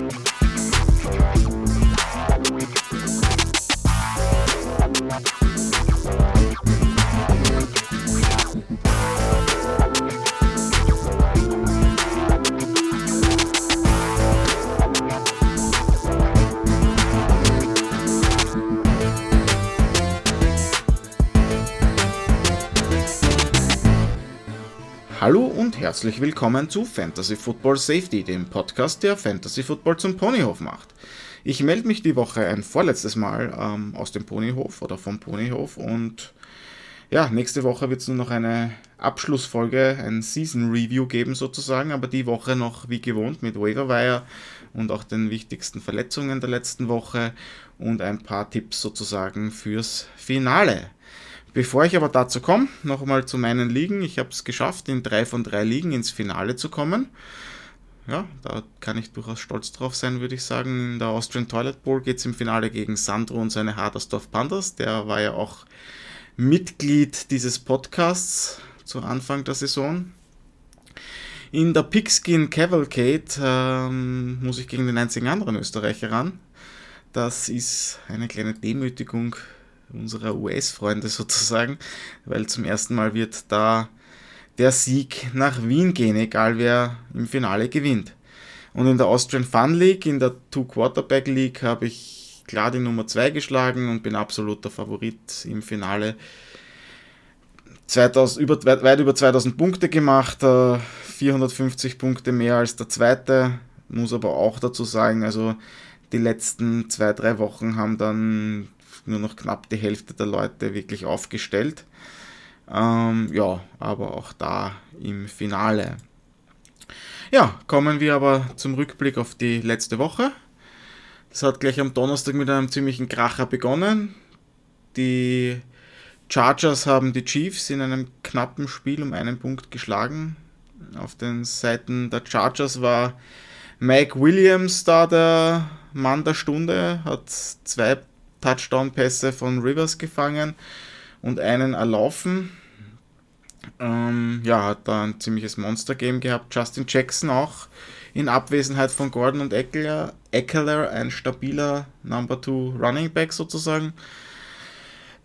We'll herzlich willkommen zu Fantasy Football Safety, dem Podcast, der Fantasy Football zum Ponyhof macht. Ich melde mich die Woche ein vorletztes Mal ähm, aus dem Ponyhof oder vom Ponyhof und ja, nächste Woche wird es nur noch eine Abschlussfolge, ein Season Review geben sozusagen, aber die Woche noch wie gewohnt mit Waiverwire und auch den wichtigsten Verletzungen der letzten Woche und ein paar Tipps sozusagen fürs Finale. Bevor ich aber dazu komme, nochmal zu meinen Ligen. Ich habe es geschafft, in drei von drei Ligen ins Finale zu kommen. Ja, da kann ich durchaus stolz drauf sein, würde ich sagen. In der Austrian Toilet Bowl geht es im Finale gegen Sandro und seine Hadersdorf Pandas. Der war ja auch Mitglied dieses Podcasts zu Anfang der Saison. In der Pigskin Cavalcade ähm, muss ich gegen den einzigen anderen Österreicher ran. Das ist eine kleine Demütigung unserer US-Freunde sozusagen, weil zum ersten Mal wird da der Sieg nach Wien gehen, egal wer im Finale gewinnt. Und in der Austrian Fun League, in der Two-Quarterback League, habe ich klar die Nummer 2 geschlagen und bin absoluter Favorit im Finale. 2000, über, weit, weit über 2000 Punkte gemacht, 450 äh, Punkte mehr als der zweite. Muss aber auch dazu sagen, also die letzten zwei, drei Wochen haben dann nur noch knapp die Hälfte der Leute wirklich aufgestellt. Ähm, ja, aber auch da im Finale. Ja, kommen wir aber zum Rückblick auf die letzte Woche. Das hat gleich am Donnerstag mit einem ziemlichen Kracher begonnen. Die Chargers haben die Chiefs in einem knappen Spiel um einen Punkt geschlagen. Auf den Seiten der Chargers war Mike Williams da der Mann der Stunde, hat zwei Touchdown-Pässe von Rivers gefangen und einen erlaufen. Ähm, ja, hat da ein ziemliches Monster-Game gehabt. Justin Jackson auch in Abwesenheit von Gordon und Eckler, Eckler ein stabiler Number 2 Running Back sozusagen.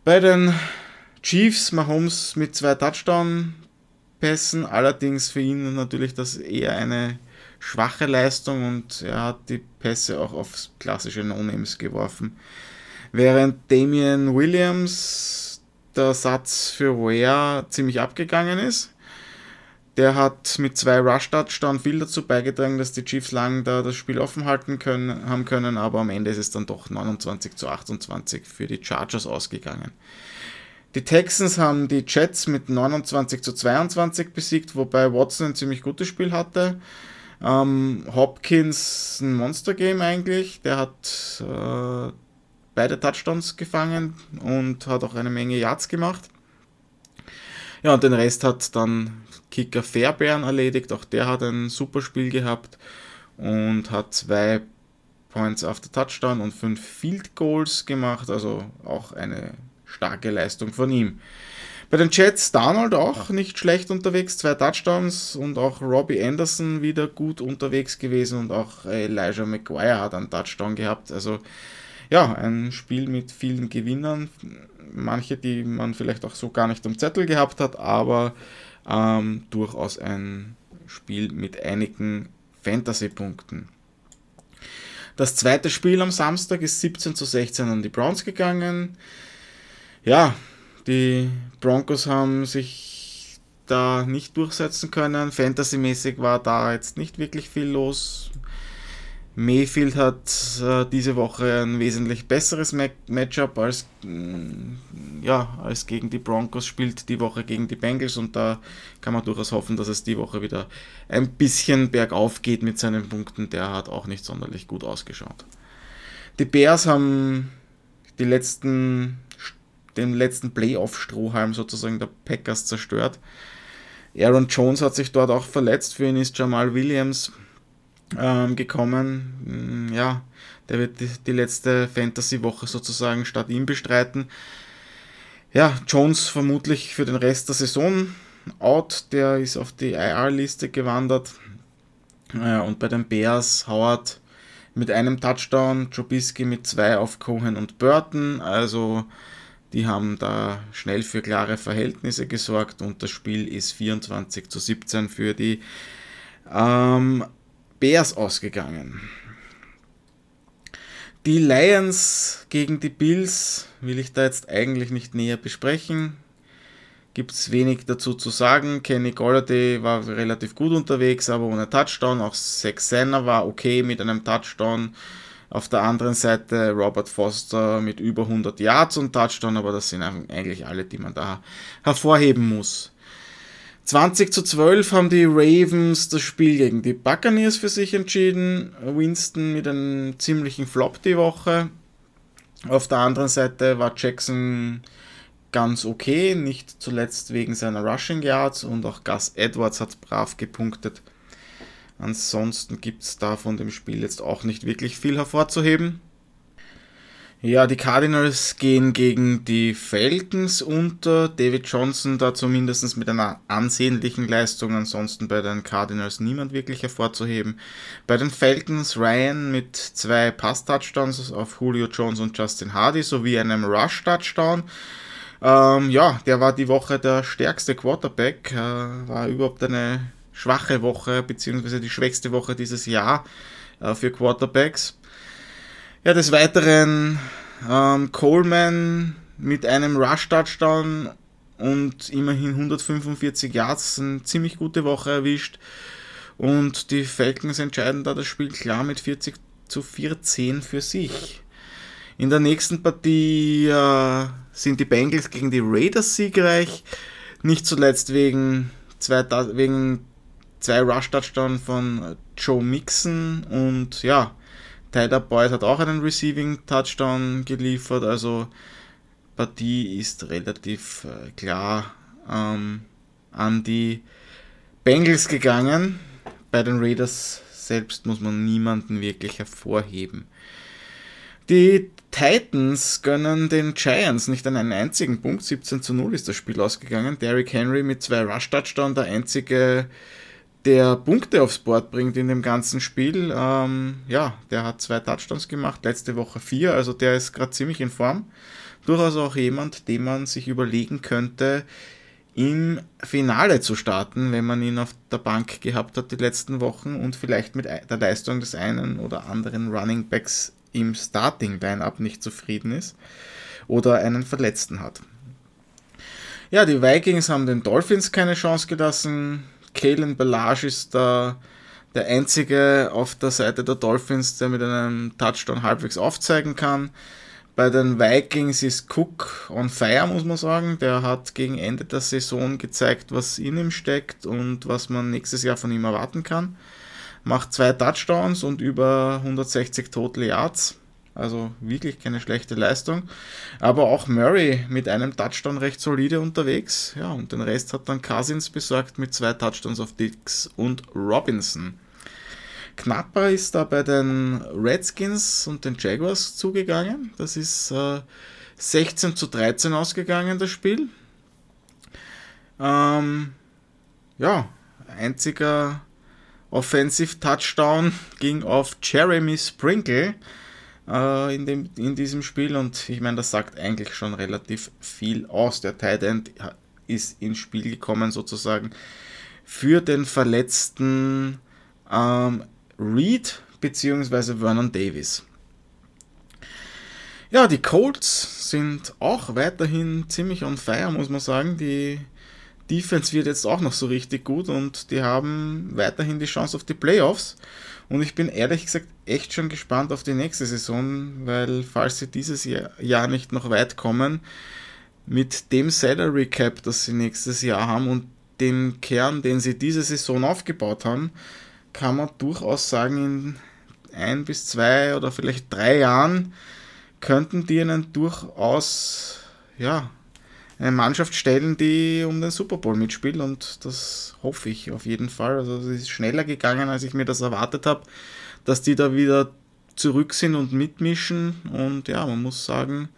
Bei den Chiefs Mahomes mit zwei Touchdown-Pässen, allerdings für ihn natürlich das eher eine schwache Leistung und er hat die Pässe auch aufs klassische No-Names geworfen. Während Damian Williams der Satz für Ware ziemlich abgegangen ist. Der hat mit zwei Rush-Touchdown viel dazu beigetragen, dass die Chiefs lang da das Spiel offen halten können, haben können, aber am Ende ist es dann doch 29 zu 28 für die Chargers ausgegangen. Die Texans haben die Jets mit 29 zu 22 besiegt, wobei Watson ein ziemlich gutes Spiel hatte. Ähm, Hopkins ein Monster-Game eigentlich. Der hat äh, beide Touchdowns gefangen und hat auch eine Menge Yards gemacht. Ja, und den Rest hat dann Kicker Fairbairn erledigt. Auch der hat ein super Spiel gehabt und hat zwei Points after Touchdown und fünf Field Goals gemacht. Also auch eine starke Leistung von ihm. Bei den Jets Donald auch nicht schlecht unterwegs, zwei Touchdowns und auch Robbie Anderson wieder gut unterwegs gewesen und auch Elijah McGuire hat einen Touchdown gehabt. Also ja, ein Spiel mit vielen Gewinnern, manche, die man vielleicht auch so gar nicht am Zettel gehabt hat, aber ähm, durchaus ein Spiel mit einigen Fantasy-Punkten. Das zweite Spiel am Samstag ist 17 zu 16 an die Browns gegangen. Ja, die Broncos haben sich da nicht durchsetzen können. Fantasy-mäßig war da jetzt nicht wirklich viel los. Mayfield hat äh, diese Woche ein wesentlich besseres Ma Matchup als, mm, ja, als gegen die Broncos, spielt die Woche gegen die Bengals und da kann man durchaus hoffen, dass es die Woche wieder ein bisschen bergauf geht mit seinen Punkten. Der hat auch nicht sonderlich gut ausgeschaut. Die Bears haben die letzten, den letzten Playoff-Strohhalm sozusagen der Packers zerstört. Aaron Jones hat sich dort auch verletzt. Für ihn ist Jamal Williams ähm, gekommen. Mm, ja, der wird die, die letzte Fantasy-Woche sozusagen statt ihm bestreiten. Ja, Jones vermutlich für den Rest der Saison out, der ist auf die IR-Liste gewandert. Und bei den Bears Howard mit einem Touchdown, Trubisky mit zwei auf Cohen und Burton. Also die haben da schnell für klare Verhältnisse gesorgt und das Spiel ist 24 zu 17 für die ähm, Bears ausgegangen. Die Lions gegen die Bills will ich da jetzt eigentlich nicht näher besprechen gibt es wenig dazu zu sagen. Kenny Golladay war relativ gut unterwegs, aber ohne Touchdown. Auch Sex Senna war okay mit einem Touchdown. Auf der anderen Seite Robert Foster mit über 100 Yards und Touchdown, aber das sind eigentlich alle, die man da hervorheben muss. 20 zu 12 haben die Ravens das Spiel gegen die Buccaneers für sich entschieden. Winston mit einem ziemlichen Flop die Woche. Auf der anderen Seite war Jackson ganz okay, nicht zuletzt wegen seiner Rushing Yards und auch Gus Edwards hat brav gepunktet. Ansonsten gibt es da von dem Spiel jetzt auch nicht wirklich viel hervorzuheben. Ja, die Cardinals gehen gegen die Falcons unter. David Johnson da zumindest mit einer ansehnlichen Leistung. Ansonsten bei den Cardinals niemand wirklich hervorzuheben. Bei den Falcons Ryan mit zwei Pass-Touchdowns auf Julio Jones und Justin Hardy sowie einem Rush-Touchdown. Ähm, ja, der war die Woche der stärkste Quarterback, äh, war überhaupt eine schwache Woche, beziehungsweise die schwächste Woche dieses Jahr äh, für Quarterbacks. Ja, des Weiteren ähm, Coleman mit einem Rush-Touchdown und immerhin 145 Yards, eine ziemlich gute Woche erwischt. Und die Falcons entscheiden da das Spiel klar mit 40 zu 14 für sich. In der nächsten Partie äh, sind die Bengals gegen die Raiders siegreich. Nicht zuletzt wegen zwei, wegen zwei Rush-Touchdown von Joe Mixon und ja, Tyler Boyd hat auch einen Receiving-Touchdown geliefert. Also Partie ist relativ äh, klar ähm, an die Bengals gegangen. Bei den Raiders selbst muss man niemanden wirklich hervorheben. Die Titans gönnen den Giants nicht an einen einzigen Punkt. 17 zu 0 ist das Spiel ausgegangen. Derrick Henry mit zwei Rush-Touchdown, der einzige, der Punkte aufs Board bringt in dem ganzen Spiel. Ähm, ja, der hat zwei Touchdowns gemacht, letzte Woche vier, also der ist gerade ziemlich in Form. Durchaus auch jemand, den man sich überlegen könnte, im Finale zu starten, wenn man ihn auf der Bank gehabt hat die letzten Wochen und vielleicht mit der Leistung des einen oder anderen Running Backs im Starting-Line-Up nicht zufrieden ist oder einen Verletzten hat. Ja, die Vikings haben den Dolphins keine Chance gelassen. Kalen Balage ist da der einzige auf der Seite der Dolphins, der mit einem Touchdown halbwegs aufzeigen kann. Bei den Vikings ist Cook on fire, muss man sagen. Der hat gegen Ende der Saison gezeigt, was in ihm steckt und was man nächstes Jahr von ihm erwarten kann macht zwei Touchdowns und über 160 Total Yards. Also wirklich keine schlechte Leistung. Aber auch Murray mit einem Touchdown recht solide unterwegs. Ja, und den Rest hat dann Cousins besorgt mit zwei Touchdowns auf Dix und Robinson. Knapper ist da bei den Redskins und den Jaguars zugegangen. Das ist äh, 16 zu 13 ausgegangen, das Spiel. Ähm, ja, einziger Offensive Touchdown ging auf Jeremy Sprinkle äh, in, dem, in diesem Spiel und ich meine, das sagt eigentlich schon relativ viel aus. Der Tight End ist ins Spiel gekommen sozusagen für den verletzten ähm, Reed bzw. Vernon Davis. Ja, die Colts sind auch weiterhin ziemlich on fire, muss man sagen. Die Defense wird jetzt auch noch so richtig gut und die haben weiterhin die Chance auf die Playoffs. Und ich bin ehrlich gesagt echt schon gespannt auf die nächste Saison, weil falls sie dieses Jahr nicht noch weit kommen, mit dem Salary Cap, das sie nächstes Jahr haben und dem Kern, den sie diese Saison aufgebaut haben, kann man durchaus sagen, in ein bis zwei oder vielleicht drei Jahren könnten die einen durchaus ja, eine Mannschaft stellen, die um den Super Bowl mitspielt und das hoffe ich auf jeden Fall. Also es ist schneller gegangen, als ich mir das erwartet habe, dass die da wieder zurück sind und mitmischen und ja, man muss sagen,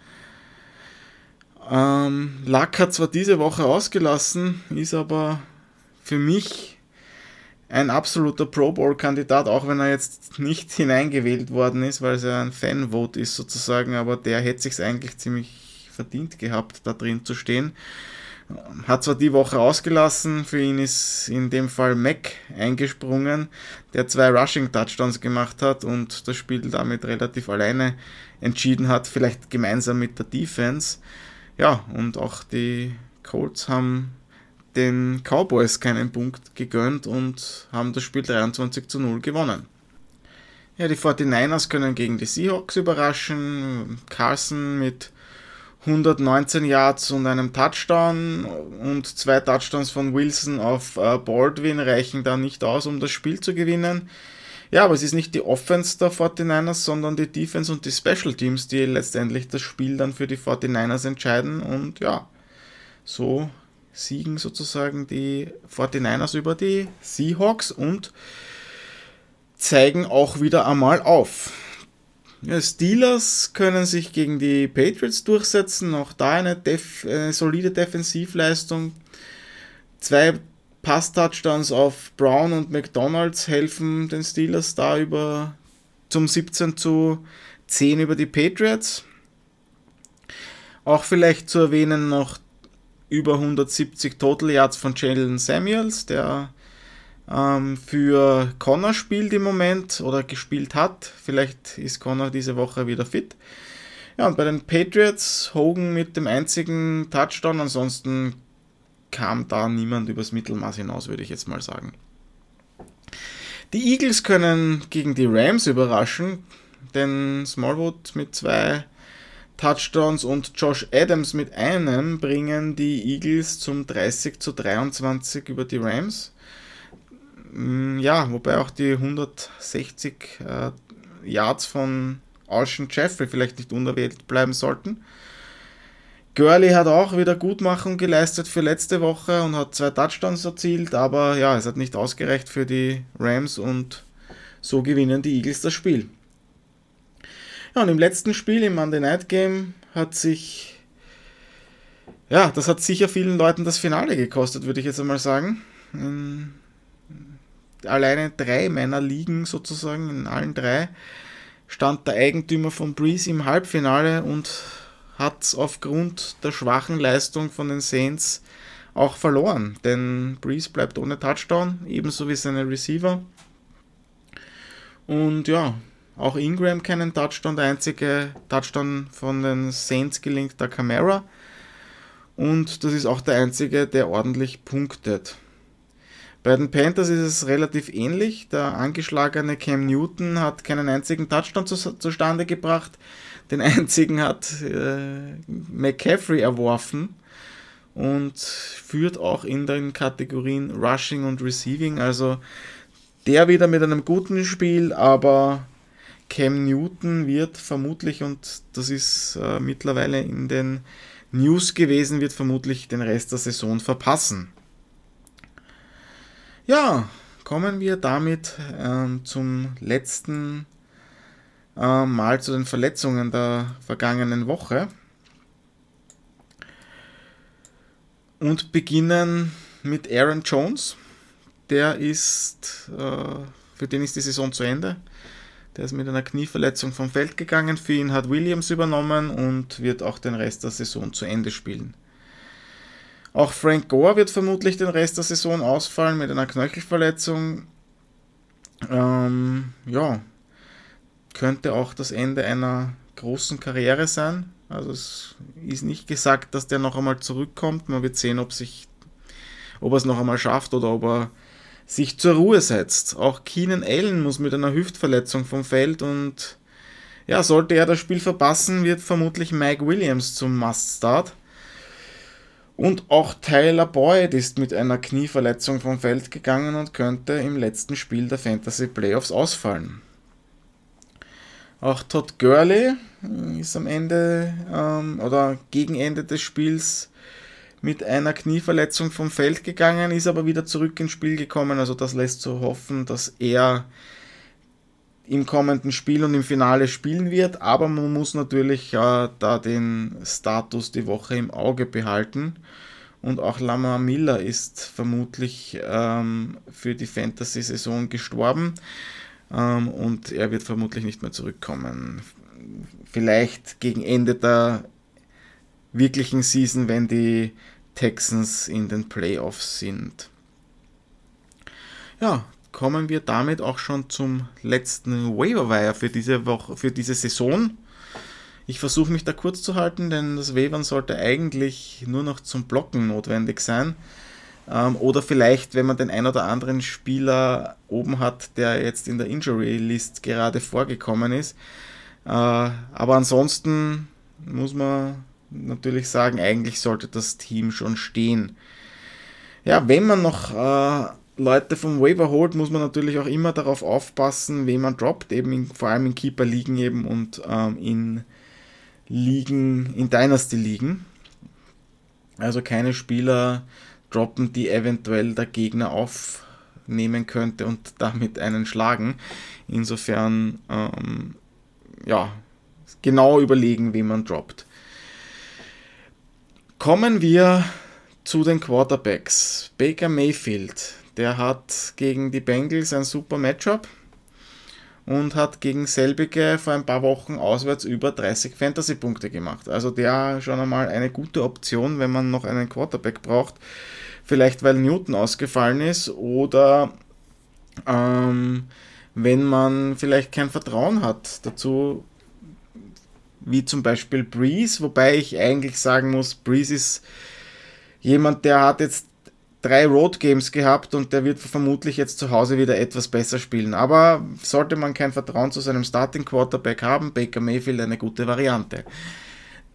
Ähm, Luck hat zwar diese Woche ausgelassen, ist aber für mich ein absoluter Pro Bowl-Kandidat, auch wenn er jetzt nicht hineingewählt worden ist, weil es ja ein Fanvote ist sozusagen, aber der hätte sich eigentlich ziemlich verdient gehabt, da drin zu stehen. Hat zwar die Woche ausgelassen, für ihn ist in dem Fall Mac eingesprungen, der zwei Rushing Touchdowns gemacht hat und das Spiel damit relativ alleine entschieden hat, vielleicht gemeinsam mit der Defense. Ja, und auch die Colts haben den Cowboys keinen Punkt gegönnt und haben das Spiel 23 zu 0 gewonnen. Ja, die 49ers können gegen die Seahawks überraschen. Carson mit 119 Yards und einem Touchdown und zwei Touchdowns von Wilson auf äh, Baldwin reichen da nicht aus, um das Spiel zu gewinnen. Ja, aber es ist nicht die Offense der 49ers, sondern die Defense und die Special Teams, die letztendlich das Spiel dann für die 49ers entscheiden. Und ja, so siegen sozusagen die 49ers über die Seahawks und zeigen auch wieder einmal auf. Steelers können sich gegen die Patriots durchsetzen, auch da eine, def eine solide Defensivleistung. Zwei Pass-Touchdowns auf Brown und McDonalds helfen den Steelers da über zum 17 zu 10 über die Patriots. Auch vielleicht zu erwähnen noch über 170 Total Yards von Jalen Samuels, der ähm, für Connor spielt im Moment oder gespielt hat. Vielleicht ist Connor diese Woche wieder fit. Ja, und bei den Patriots Hogan mit dem einzigen Touchdown, ansonsten kam da niemand übers Mittelmaß hinaus, würde ich jetzt mal sagen. Die Eagles können gegen die Rams überraschen, denn Smallwood mit zwei Touchdowns und Josh Adams mit einem bringen die Eagles zum 30 zu 23 über die Rams. Mm, ja, wobei auch die 160 äh, Yards von Alshon Jeffrey vielleicht nicht unerwähnt bleiben sollten. Gurley hat auch wieder Gutmachung geleistet für letzte Woche und hat zwei Touchdowns erzielt, aber ja, es hat nicht ausgereicht für die Rams und so gewinnen die Eagles das Spiel. Ja, und im letzten Spiel, im Monday Night Game, hat sich, ja, das hat sicher vielen Leuten das Finale gekostet, würde ich jetzt einmal sagen. Alleine drei meiner Ligen sozusagen, in allen drei, stand der Eigentümer von Breeze im Halbfinale und hat aufgrund der schwachen Leistung von den Saints auch verloren. Denn Breeze bleibt ohne Touchdown, ebenso wie seine Receiver. Und ja, auch Ingram keinen Touchdown. Der einzige Touchdown von den Saints gelingt der Camara. Und das ist auch der einzige, der ordentlich punktet. Bei den Panthers ist es relativ ähnlich. Der angeschlagene Cam Newton hat keinen einzigen Touchdown zu, zustande gebracht. Den einzigen hat äh, McCaffrey erworfen und führt auch in den Kategorien Rushing und Receiving. Also der wieder mit einem guten Spiel, aber Cam Newton wird vermutlich, und das ist äh, mittlerweile in den News gewesen, wird vermutlich den Rest der Saison verpassen. Ja, kommen wir damit ähm, zum letzten äh, Mal zu den Verletzungen der vergangenen Woche. Und beginnen mit Aaron Jones. Der ist, äh, für den ist die Saison zu Ende. Der ist mit einer Knieverletzung vom Feld gegangen. Für ihn hat Williams übernommen und wird auch den Rest der Saison zu Ende spielen. Auch Frank Gore wird vermutlich den Rest der Saison ausfallen mit einer Knöchelverletzung. Ähm, ja, könnte auch das Ende einer großen Karriere sein. Also es ist nicht gesagt, dass der noch einmal zurückkommt. Man wird sehen, ob sich, ob er es noch einmal schafft oder ob er sich zur Ruhe setzt. Auch Keenan Allen muss mit einer Hüftverletzung vom Feld und ja, sollte er das Spiel verpassen, wird vermutlich Mike Williams zum Must-Start. Und auch Tyler Boyd ist mit einer Knieverletzung vom Feld gegangen und könnte im letzten Spiel der Fantasy Playoffs ausfallen. Auch Todd Gurley ist am Ende ähm, oder gegen Ende des Spiels mit einer Knieverletzung vom Feld gegangen, ist aber wieder zurück ins Spiel gekommen. Also das lässt so hoffen, dass er im kommenden Spiel und im Finale spielen wird, aber man muss natürlich äh, da den Status die Woche im Auge behalten. Und auch Lamar Miller ist vermutlich ähm, für die Fantasy-Saison gestorben ähm, und er wird vermutlich nicht mehr zurückkommen. Vielleicht gegen Ende der wirklichen Season, wenn die Texans in den Playoffs sind. Ja, kommen wir damit auch schon zum letzten Waiver für diese Woche, für diese Saison. Ich versuche mich da kurz zu halten, denn das Wavern sollte eigentlich nur noch zum Blocken notwendig sein. Ähm, oder vielleicht, wenn man den ein oder anderen Spieler oben hat, der jetzt in der Injury List gerade vorgekommen ist. Äh, aber ansonsten muss man natürlich sagen, eigentlich sollte das Team schon stehen. Ja, wenn man noch äh, Leute vom Waiver holt, muss man natürlich auch immer darauf aufpassen, wen man droppt, eben in, vor allem in Keeper-Ligen eben und ähm, in Ligen, in Dynasty-Ligen. Also keine Spieler droppen, die eventuell der Gegner aufnehmen könnte und damit einen schlagen. Insofern, ähm, ja, genau überlegen, wen man droppt. Kommen wir zu den Quarterbacks. Baker Mayfield der hat gegen die Bengals ein super Matchup und hat gegen selbige vor ein paar Wochen auswärts über 30 Fantasy-Punkte gemacht. Also der schon einmal eine gute Option, wenn man noch einen Quarterback braucht. Vielleicht weil Newton ausgefallen ist oder ähm, wenn man vielleicht kein Vertrauen hat dazu, wie zum Beispiel Breeze, wobei ich eigentlich sagen muss, Breeze ist jemand, der hat jetzt drei Road Games gehabt und der wird vermutlich jetzt zu Hause wieder etwas besser spielen. Aber sollte man kein Vertrauen zu seinem Starting Quarterback haben, Baker Mayfield eine gute Variante.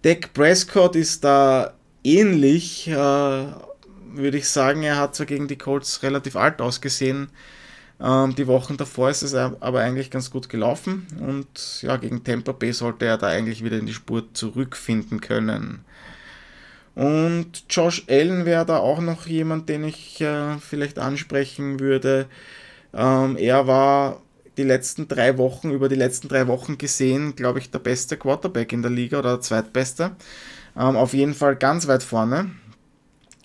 Dak Prescott ist da ähnlich, äh, würde ich sagen. Er hat zwar gegen die Colts relativ alt ausgesehen. Ähm, die Wochen davor ist es aber eigentlich ganz gut gelaufen und ja, gegen Tampa Bay sollte er da eigentlich wieder in die Spur zurückfinden können. Und Josh Allen wäre da auch noch jemand, den ich äh, vielleicht ansprechen würde. Ähm, er war die letzten drei Wochen, über die letzten drei Wochen gesehen, glaube ich, der beste Quarterback in der Liga oder der zweitbeste. Ähm, auf jeden Fall ganz weit vorne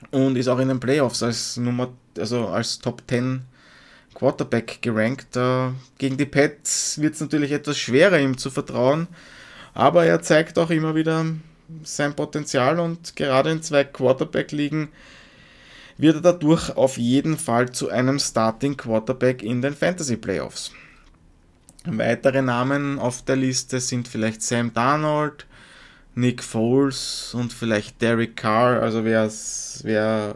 und ist auch in den Playoffs als Nummer, also als Top 10 Quarterback gerankt. Äh, gegen die Pets wird es natürlich etwas schwerer, ihm zu vertrauen, aber er zeigt auch immer wieder sein Potenzial und gerade in zwei Quarterback-Ligen wird er dadurch auf jeden Fall zu einem Starting Quarterback in den Fantasy Playoffs. Weitere Namen auf der Liste sind vielleicht Sam Darnold, Nick Foles und vielleicht Derek Carr, also wer, wer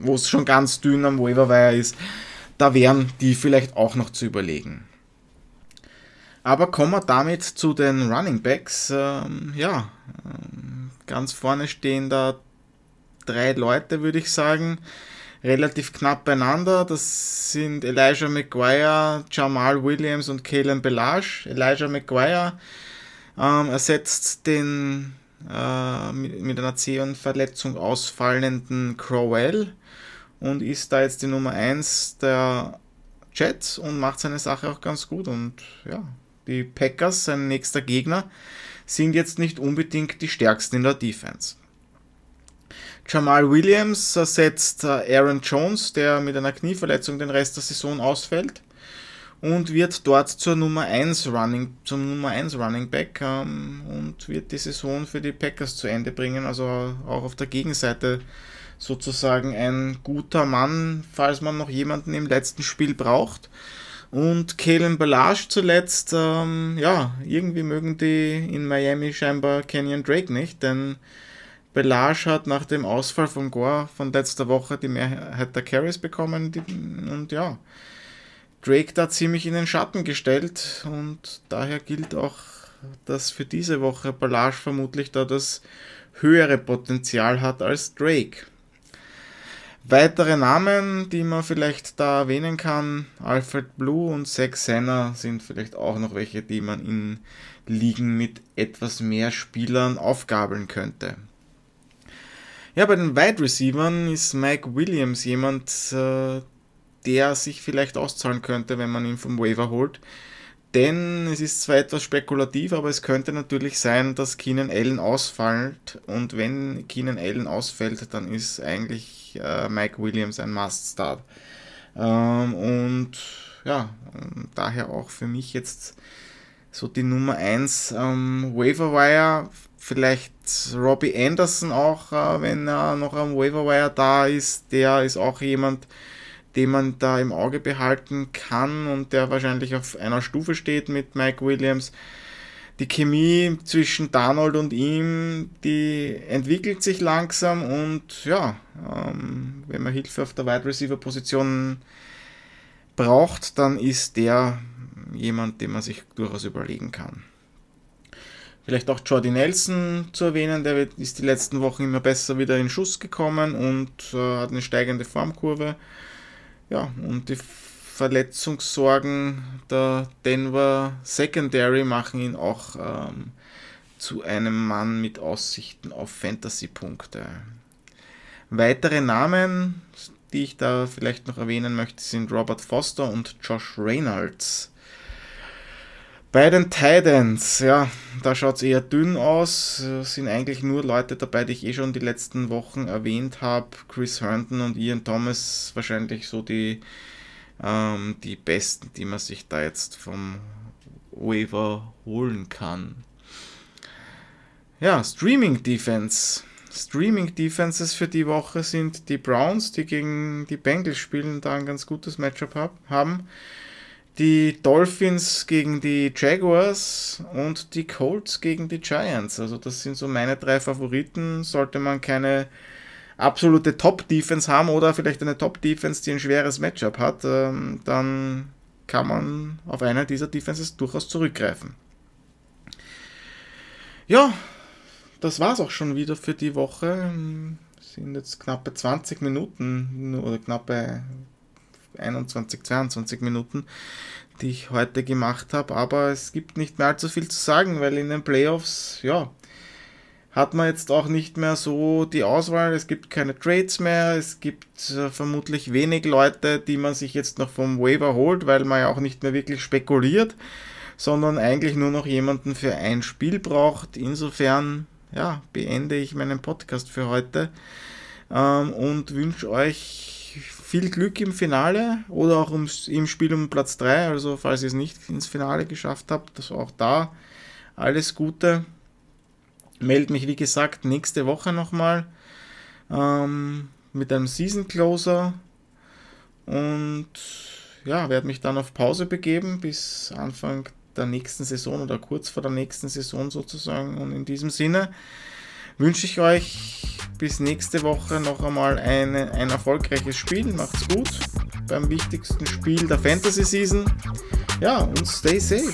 wo es schon ganz dünn am Waiver ist, da wären die vielleicht auch noch zu überlegen. Aber kommen wir damit zu den Running Backs. Ähm, ja, ähm, ganz vorne stehen da drei Leute, würde ich sagen. Relativ knapp beieinander. Das sind Elijah McGuire, Jamal Williams und Kalen Belage. Elijah McGuire ähm, ersetzt den äh, mit einer Zehenverletzung ausfallenden Crowell und ist da jetzt die Nummer 1 der Jets und macht seine Sache auch ganz gut. Und ja, die Packers, sein nächster Gegner, sind jetzt nicht unbedingt die stärksten in der Defense. Jamal Williams ersetzt äh, Aaron Jones, der mit einer Knieverletzung den Rest der Saison ausfällt und wird dort zur Nummer 1 Running, zum Nummer 1 Running Back ähm, und wird die Saison für die Packers zu Ende bringen, also auch auf der Gegenseite sozusagen ein guter Mann, falls man noch jemanden im letzten Spiel braucht. Und Kalen Balage zuletzt, ähm, ja, irgendwie mögen die in Miami scheinbar Kenyon Drake nicht, denn Balage hat nach dem Ausfall von Gore von letzter Woche die Mehrheit der Carries bekommen die, und ja, Drake da ziemlich in den Schatten gestellt und daher gilt auch, dass für diese Woche Balage vermutlich da das höhere Potenzial hat als Drake. Weitere Namen, die man vielleicht da erwähnen kann, Alfred Blue und Zack Senna sind vielleicht auch noch welche, die man in Ligen mit etwas mehr Spielern aufgabeln könnte. Ja, bei den Wide Receivers ist Mike Williams jemand, äh, der sich vielleicht auszahlen könnte, wenn man ihn vom Waiver holt. Denn es ist zwar etwas spekulativ, aber es könnte natürlich sein, dass Keenan Allen ausfällt. Und wenn Keenan Allen ausfällt, dann ist eigentlich äh, Mike Williams ein Must-Start. Ähm, und ja, daher auch für mich jetzt so die Nummer 1 ähm, Waiver Vielleicht Robbie Anderson auch, äh, wenn er noch am Waiver da ist. Der ist auch jemand, den man da im Auge behalten kann und der wahrscheinlich auf einer Stufe steht mit Mike Williams. Die Chemie zwischen Darnold und ihm, die entwickelt sich langsam und ja, ähm, wenn man Hilfe auf der Wide Receiver Position braucht, dann ist der jemand, den man sich durchaus überlegen kann. Vielleicht auch Jordi Nelson zu erwähnen, der ist die letzten Wochen immer besser wieder in Schuss gekommen und äh, hat eine steigende Formkurve. Ja, und die Verletzungssorgen der Denver Secondary machen ihn auch ähm, zu einem Mann mit Aussichten auf Fantasy-Punkte. Weitere Namen, die ich da vielleicht noch erwähnen möchte, sind Robert Foster und Josh Reynolds. Bei den Titans, ja, da schaut es eher dünn aus. Es sind eigentlich nur Leute dabei, die ich eh schon die letzten Wochen erwähnt habe. Chris Herndon und Ian Thomas wahrscheinlich so die, ähm, die besten, die man sich da jetzt vom Waiver holen kann. Ja, Streaming Defense. Streaming Defenses für die Woche sind die Browns, die gegen die Bengals spielen, da ein ganz gutes Matchup hab, haben die Dolphins gegen die Jaguars und die Colts gegen die Giants. Also das sind so meine drei Favoriten. Sollte man keine absolute Top-Defense haben oder vielleicht eine Top-Defense, die ein schweres Matchup hat, ähm, dann kann man auf eine dieser Defenses durchaus zurückgreifen. Ja, das war es auch schon wieder für die Woche. Sind jetzt knappe 20 Minuten oder knappe 21, 22 Minuten, die ich heute gemacht habe. Aber es gibt nicht mehr allzu viel zu sagen, weil in den Playoffs, ja, hat man jetzt auch nicht mehr so die Auswahl. Es gibt keine Trades mehr. Es gibt äh, vermutlich wenig Leute, die man sich jetzt noch vom Waiver holt, weil man ja auch nicht mehr wirklich spekuliert, sondern eigentlich nur noch jemanden für ein Spiel braucht. Insofern, ja, beende ich meinen Podcast für heute ähm, und wünsche euch viel Glück im Finale oder auch ums, im Spiel um Platz 3. Also falls ihr es nicht ins Finale geschafft habt, das auch da alles Gute. Meld mich wie gesagt nächste Woche nochmal ähm, mit einem Season Closer und ja, werde mich dann auf Pause begeben bis Anfang der nächsten Saison oder kurz vor der nächsten Saison sozusagen. Und in diesem Sinne wünsche ich euch bis nächste Woche noch einmal eine, ein erfolgreiches Spiel. Macht's gut beim wichtigsten Spiel der Fantasy Season. Ja, und stay safe.